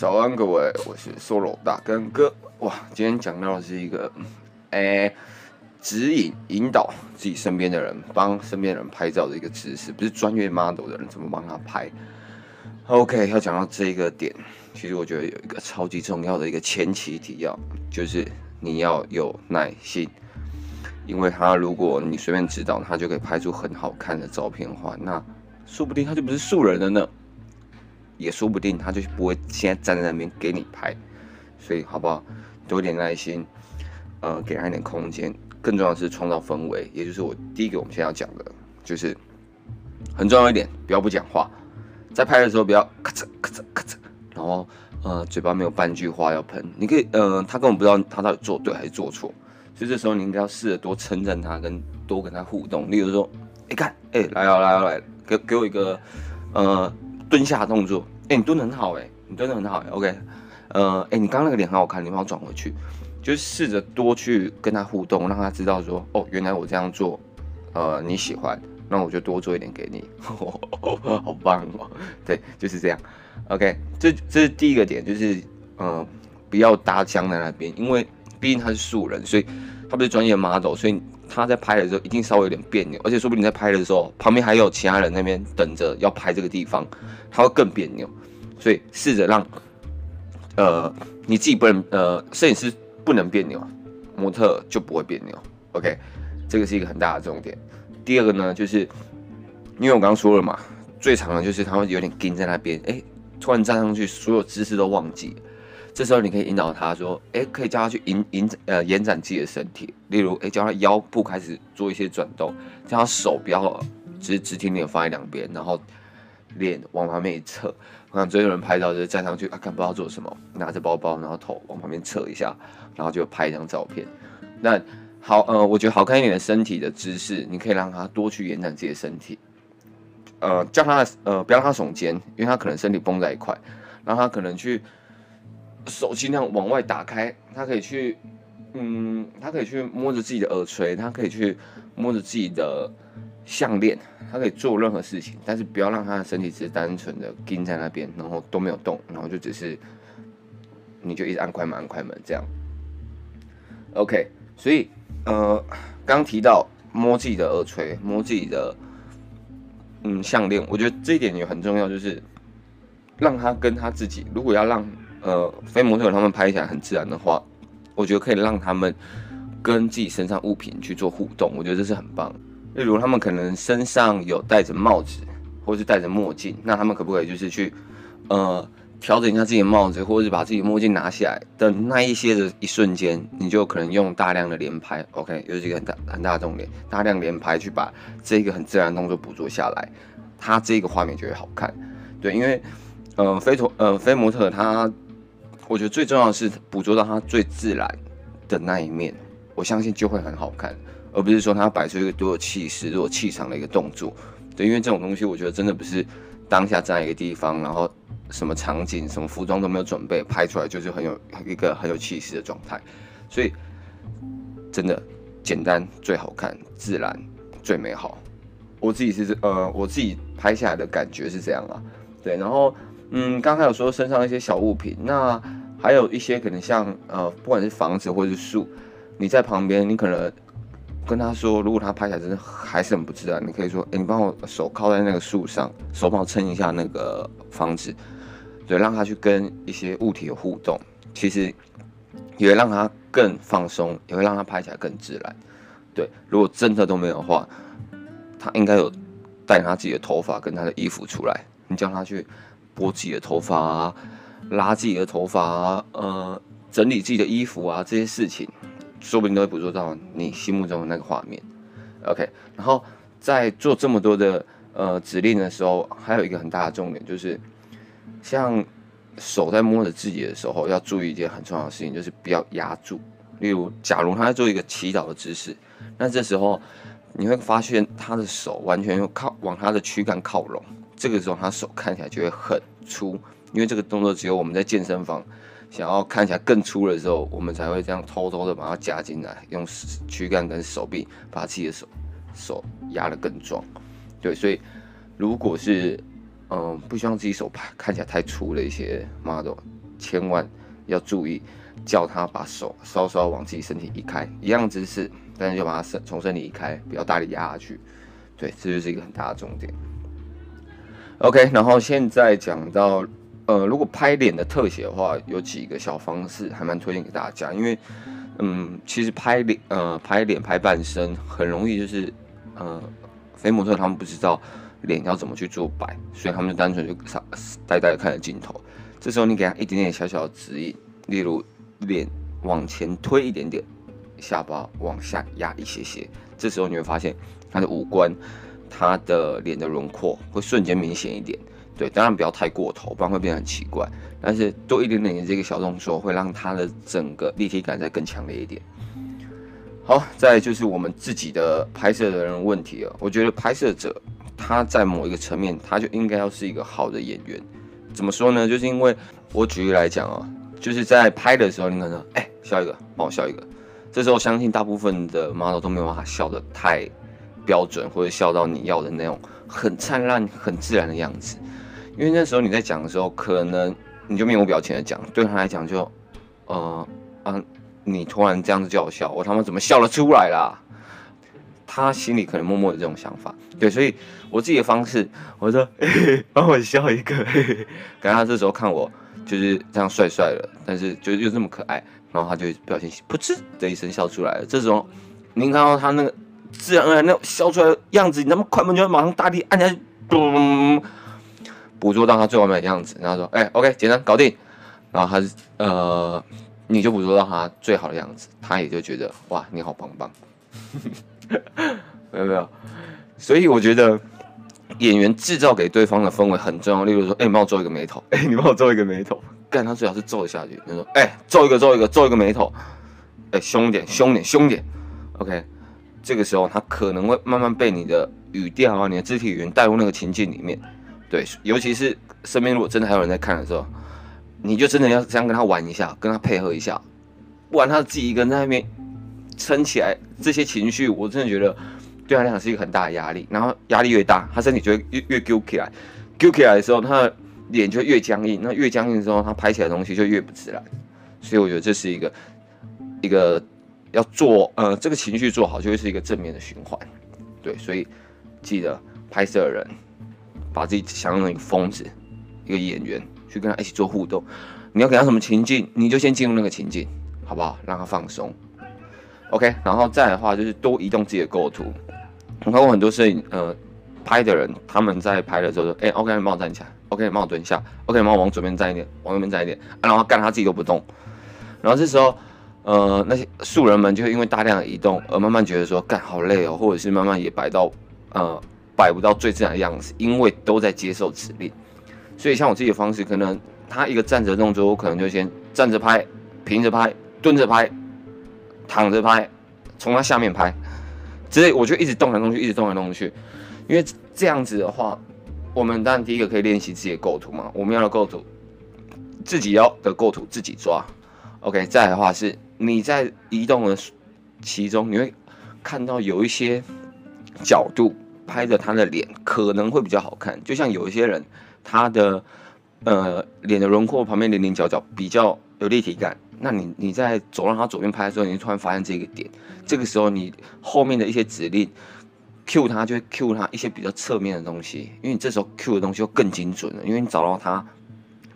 早安，各位，我是 Solo 大根哥。哇，今天讲到的是一个，哎、指引、引导自己身边的人，帮身边人拍照的一个知识，不是专业 model 的人怎么帮他拍。OK，要讲到这一个点，其实我觉得有一个超级重要的一个前提提要，就是你要有耐心，因为他如果你随便指导他就可以拍出很好看的照片的话，那说不定他就不是素人了呢。也说不定他就不会现在站在那边给你拍，所以好不好？多一点耐心，呃，给他一点空间。更重要的是创造氛围，也就是我第一个我们现在要讲的，就是很重要一点，不要不讲话，在拍的时候不要咔嚓咔嚓咔嚓，然后呃嘴巴没有半句话要喷。你可以呃他根本不知道他到底做对还是做错，所以这时候你应该要试着多称赞他，跟多跟他互动。例如说，哎看，哎来哦来哦来，给给我一个呃。蹲下动作，哎、你蹲得很好，哎，你蹲得很好，哎，OK，呃，哎、你刚刚那个脸很好看，你帮我转回去，就试着多去跟他互动，让他知道说，哦，原来我这样做，呃，你喜欢，那我就多做一点给你，好棒哦，对，就是这样，OK，这这是第一个点，就是呃，不要搭腔在那边，因为毕竟他是素人，所以他不是专业 model，所以。他在拍的时候一定稍微有点别扭，而且说不定你在拍的时候，旁边还有其他人那边等着要拍这个地方，他会更别扭。所以试着让，呃，你自己不能，呃，摄影师不能别扭，模特就不会别扭。OK，这个是一个很大的重点。第二个呢，就是因为我刚刚说了嘛，最常的就是他会有点盯在那边，哎，突然站上去，所有姿势都忘记。这时候你可以引导他说：“哎，可以叫他去引引呃延展自己的身体，例如哎，叫他腰部开始做一些转动，叫他手不要直直挺挺放在两边，然后脸往旁边一侧。我想最有人拍照就是站上去啊，看不知道做什么，拿着包包，然后头往旁边侧一下，然后就拍一张照片。那好呃，我觉得好看一点的身体的姿势，你可以让他多去延展自己的身体，呃，叫他呃不要让他耸肩，因为他可能身体绷在一块，让他可能去。”手尽量往外打开，他可以去，嗯，他可以去摸着自己的耳垂，他可以去摸着自己的项链，他可以做任何事情，但是不要让他的身体只是单纯的盯在那边，然后都没有动，然后就只是，你就一直按快门按快门这样。OK，所以呃，刚提到摸自己的耳垂，摸自己的嗯项链，我觉得这一点也很重要，就是让他跟他自己，如果要让。呃，非模特他们拍起来很自然的话，我觉得可以让他们跟自己身上物品去做互动，我觉得这是很棒。例如他们可能身上有戴着帽子，或是戴着墨镜，那他们可不可以就是去呃调整一下自己的帽子，或者是把自己的墨镜拿下来的那一些的一瞬间，你就可能用大量的连拍，OK，又是一个很大很大的重点，大量连拍去把这个很自然的动作捕捉下来，它这个画面就会好看。对，因为呃非图呃非模特他。我觉得最重要的是捕捉到他最自然的那一面，我相信就会很好看，而不是说他摆出一个多有气势、多有气场的一个动作。对，因为这种东西，我觉得真的不是当下站在一个地方，然后什么场景、什么服装都没有准备，拍出来就是很有一个很有气势的状态。所以，真的简单最好看，自然最美好。我自己是呃，我自己拍下来的感觉是这样啊。对，然后嗯，刚才有说身上一些小物品，那。还有一些可能像呃，不管是房子或者是树，你在旁边，你可能跟他说，如果他拍起来真的还是很不自然，你可以说，哎，你帮我手靠在那个树上，手帮我撑一下那个房子，对，让他去跟一些物体有互动，其实也会让他更放松，也会让他拍起来更自然。对，如果真的都没有的话，他应该有带他自己的头发跟他的衣服出来，你叫他去拨自己的头发啊。拉自己的头发啊，呃，整理自己的衣服啊，这些事情，说不定都会捕捉到你心目中的那个画面。OK，然后在做这么多的呃指令的时候，还有一个很大的重点就是，像手在摸着自己的时候，要注意一件很重要的事情，就是不要压住。例如，假如他在做一个祈祷的姿势，那这时候你会发现他的手完全靠往他的躯干靠拢，这个时候他手看起来就会很粗。因为这个动作只有我们在健身房想要看起来更粗的时候，我们才会这样偷偷的把它夹进来，用躯干跟手臂把自己的手手压得更壮。对，所以如果是嗯不希望自己手拍看起来太粗的一些 model，千万要注意，叫他把手稍稍往自己身体移开，一样姿势，但是就把他身从身体移开，不要大力压下去。对，这就是一个很大的重点。OK，然后现在讲到，呃，如果拍脸的特写的话，有几个小方式还蛮推荐给大家，因为，嗯，其实拍脸，呃，拍脸、拍半身很容易，就是，呃，非模特他们不知道脸要怎么去做摆，所以他们就单纯就傻呆呆的看着镜头。这时候你给他一点点小小的指引，例如脸往前推一点点，下巴往下压一些些，这时候你会发现他的五官。他的脸的轮廓会瞬间明显一点，对，当然不要太过头，不然会变得很奇怪。但是多一点点的这个小动作，会让他的整个立体感再更强烈一点。好，再就是我们自己的拍摄的人问题了。我觉得拍摄者他在某一个层面，他就应该要是一个好的演员。怎么说呢？就是因为我举例来讲啊，就是在拍的时候，你可能哎、笑一个，帮我笑一个。这时候相信大部分的 model 都没有办法笑得太。标准或者笑到你要的那种很灿烂、很自然的样子，因为那时候你在讲的时候，可能你就面无表情的讲，对他来讲就，呃啊，你突然这样子叫我笑，我他妈怎么笑得出来啦？他心里可能默默有这种想法，对，所以我自己的方式，我说，帮我笑一个，嘿嘿，感觉他这时候看我就是这样帅帅的，但是就又这么可爱，然后他就表情噗嗤的一声笑出来了。这时候您看到他那个。自然而然那种笑出来的样子，你那么快门就会马上大力按下去，咚，捕捉到他最完美的样子，然后说：“哎、，OK，简单搞定。”然后他呃，你就捕捉到他最好的样子，他也就觉得哇，你好棒棒。没有没有，所以我觉得演员制造给对方的氛围很重要。例如说：“哎、你帮我皱一个眉头。欸 ”哎，你帮我皱一个眉头。干他最好是皱一下去。他说：“哎、皱一个，皱一个，皱一个眉头。欸”哎，凶点，凶点，凶点。OK。这个时候，他可能会慢慢被你的语调啊、你的肢体语言带入那个情境里面。对，尤其是身边如果真的还有人在看的时候，你就真的要这样跟他玩一下，跟他配合一下，不然他自己一个人在那边撑起来这些情绪，我真的觉得对他来讲是一个很大的压力。然后压力越大，他身体就会越越揪起来，揪起来的时候，他的脸就越僵硬。那越僵硬的时候，他拍起来东西就越不自然。所以我觉得这是一个一个。要做呃，这个情绪做好，就会是一个正面的循环，对，所以记得拍摄人把自己想象成一个疯子，一个演员去跟他一起做互动。你要给他什么情境，你就先进入那个情境，好不好？让他放松。OK，然后再的话就是多移动自己的构图。我看过很多摄影呃拍的人，他们在拍的时候说：“哎、，OK，你帮我站起来，OK，你帮我蹲下，OK，你帮我往左边站一点，往右边站一点。啊”然后干他自己都不动，然后这时候。呃，那些素人们就会因为大量的移动而慢慢觉得说，干好累哦，或者是慢慢也摆到，呃，摆不到最自然的样子，因为都在接受指令。所以像我自己的方式，可能他一个站着动作，我可能就先站着拍、平着拍、蹲着拍、躺着拍，从他下面拍，之类，我就一直动来动去，一直动来动去。因为这样子的话，我们当然第一个可以练习自己的构图嘛，我们要的构图，自己要的构图自己抓。OK，再来的话是。你在移动的其中，你会看到有一些角度拍着他的脸，可能会比较好看。就像有一些人，他的呃脸的轮廓旁边棱棱角角比较有立体感。那你你在走到他左边拍的时候，你突然发现这个点。这个时候，你后面的一些指令 Q 他就会 Q 他一些比较侧面的东西，因为你这时候 Q 的东西就更精准了，因为你找到他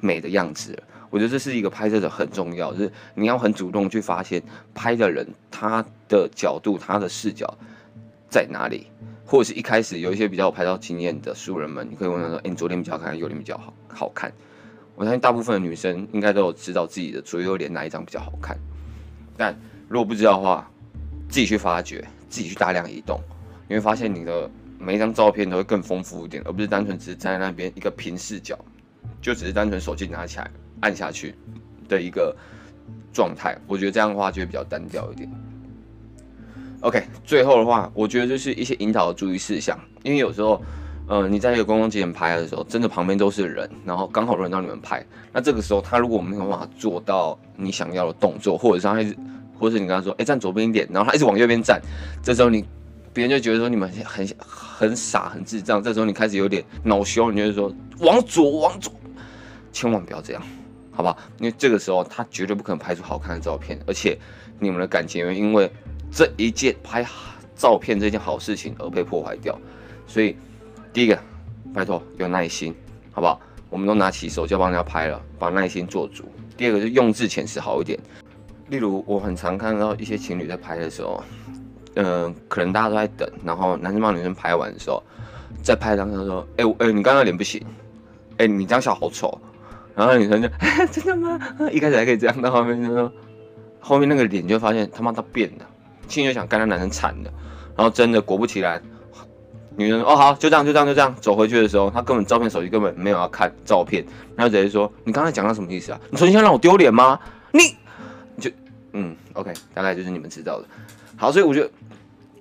美的样子了。我觉得这是一个拍摄者很重要，就是你要很主动去发现拍的人他的角度、他的视角在哪里，或者是一开始有一些比较有拍照经验的素人们，你可以问他说：“哎，你左脸比较好看，右脸比较好好看？”我相信大部分的女生应该都有知道自己的左右脸哪一张比较好看，但如果不知道的话，自己去发掘，自己去大量移动，你会发现你的每一张照片都会更丰富一点，而不是单纯只是站在那边一个平视角，就只是单纯手机拿起来。按下去的一个状态，我觉得这样的话就会比较单调一点。OK，最后的话，我觉得就是一些引导的注意事项，因为有时候，呃，你在一个公共景点拍的时候，真的旁边都是人，然后刚好轮到你们拍，那这个时候他如果没有办法做到你想要的动作，或者是他一直，或者是你跟他说，哎、站左边一点，然后他一直往右边站，这时候你别人就觉得说你们很很傻很智障，这时候你开始有点恼羞，你就是说往左往左，千万不要这样。好不好？因为这个时候他绝对不可能拍出好看的照片，而且你们的感情会因为这一件拍照片这件好事情而被破坏掉。所以第一个，拜托有耐心，好不好？我们都拿起手机要帮人家拍了，把耐心做足。第二个是用字遣词好一点，例如我很常看到一些情侣在拍的时候，嗯、可能大家都在等，然后男生帮女生拍完的时候，在拍当中说，哎、欸、哎、你刚刚脸不行，哎、你这样笑好丑，然后女生就 真的吗？一开始还可以这样，到后面就说，后面那个脸就发现他妈他变了，心里就想干那男生惨了，然后真的果不其然。女人哦，好，就这样，就这样，就这样走回去的时候，他根本照片手机根本没有要看照片，然后直接说：“你刚才讲的什么意思啊？你重新让我丢脸吗？”你，就嗯，OK，大概就是你们知道的。好，所以我觉得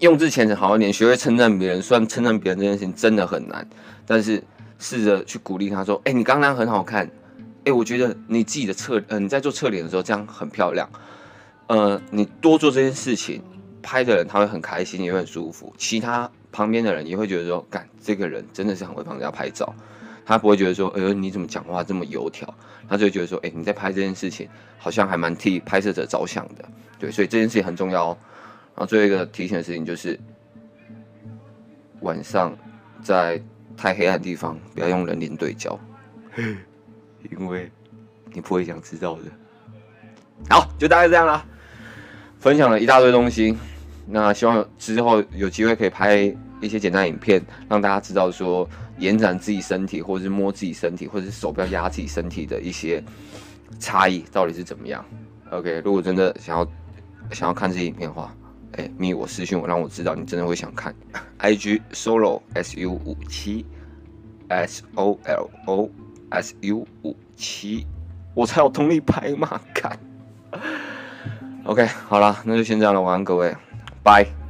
用字遣词好一点，学会称赞别人。虽然称赞别人这件事情真的很难，但是试着去鼓励他说：“哎、你刚刚很好看。哎、我觉得你自己的侧，嗯、呃，你在做侧脸的时候这样很漂亮。呃，你多做这件事情，拍的人他会很开心，也会很舒服。其他。”旁边的人也会觉得说，干这个人真的是很会帮人家拍照，他不会觉得说，哎呦你怎么讲话这么油条，他就会觉得说，哎你在拍这件事情好像还蛮替拍摄者着想的，对，所以这件事情很重要哦。然后最后一个提醒的事情就是，晚上在太黑暗的地方不要用人脸对焦，因为你不会想知道的。好，就大概这样啦，分享了一大堆东西。那希望之后有机会可以拍一些简单影片，让大家知道说延展自己身体，或者是摸自己身体，或者是手不要压自己身体的一些差异到底是怎么样。OK，如果真的想要想要看这些影片的话，哎、欸，密我私讯我，让我知道你真的会想看。IG solo S U 五七 S O L O S U 五七，我才有动力拍嘛，看。OK，好了，那就先这样了，晚安各位。拜。